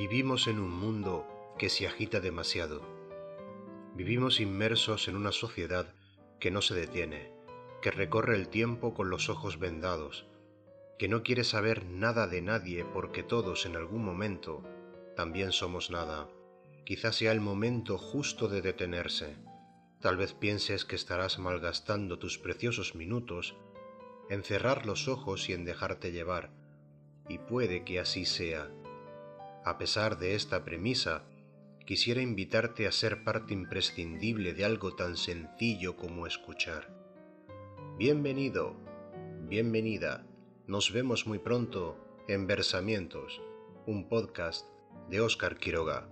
Vivimos en un mundo que se agita demasiado. Vivimos inmersos en una sociedad que no se detiene, que recorre el tiempo con los ojos vendados, que no quiere saber nada de nadie porque todos en algún momento también somos nada. Quizás sea el momento justo de detenerse. Tal vez pienses que estarás malgastando tus preciosos minutos en cerrar los ojos y en dejarte llevar, y puede que así sea. A pesar de esta premisa, quisiera invitarte a ser parte imprescindible de algo tan sencillo como escuchar. Bienvenido, bienvenida, nos vemos muy pronto en Versamientos, un podcast de Óscar Quiroga.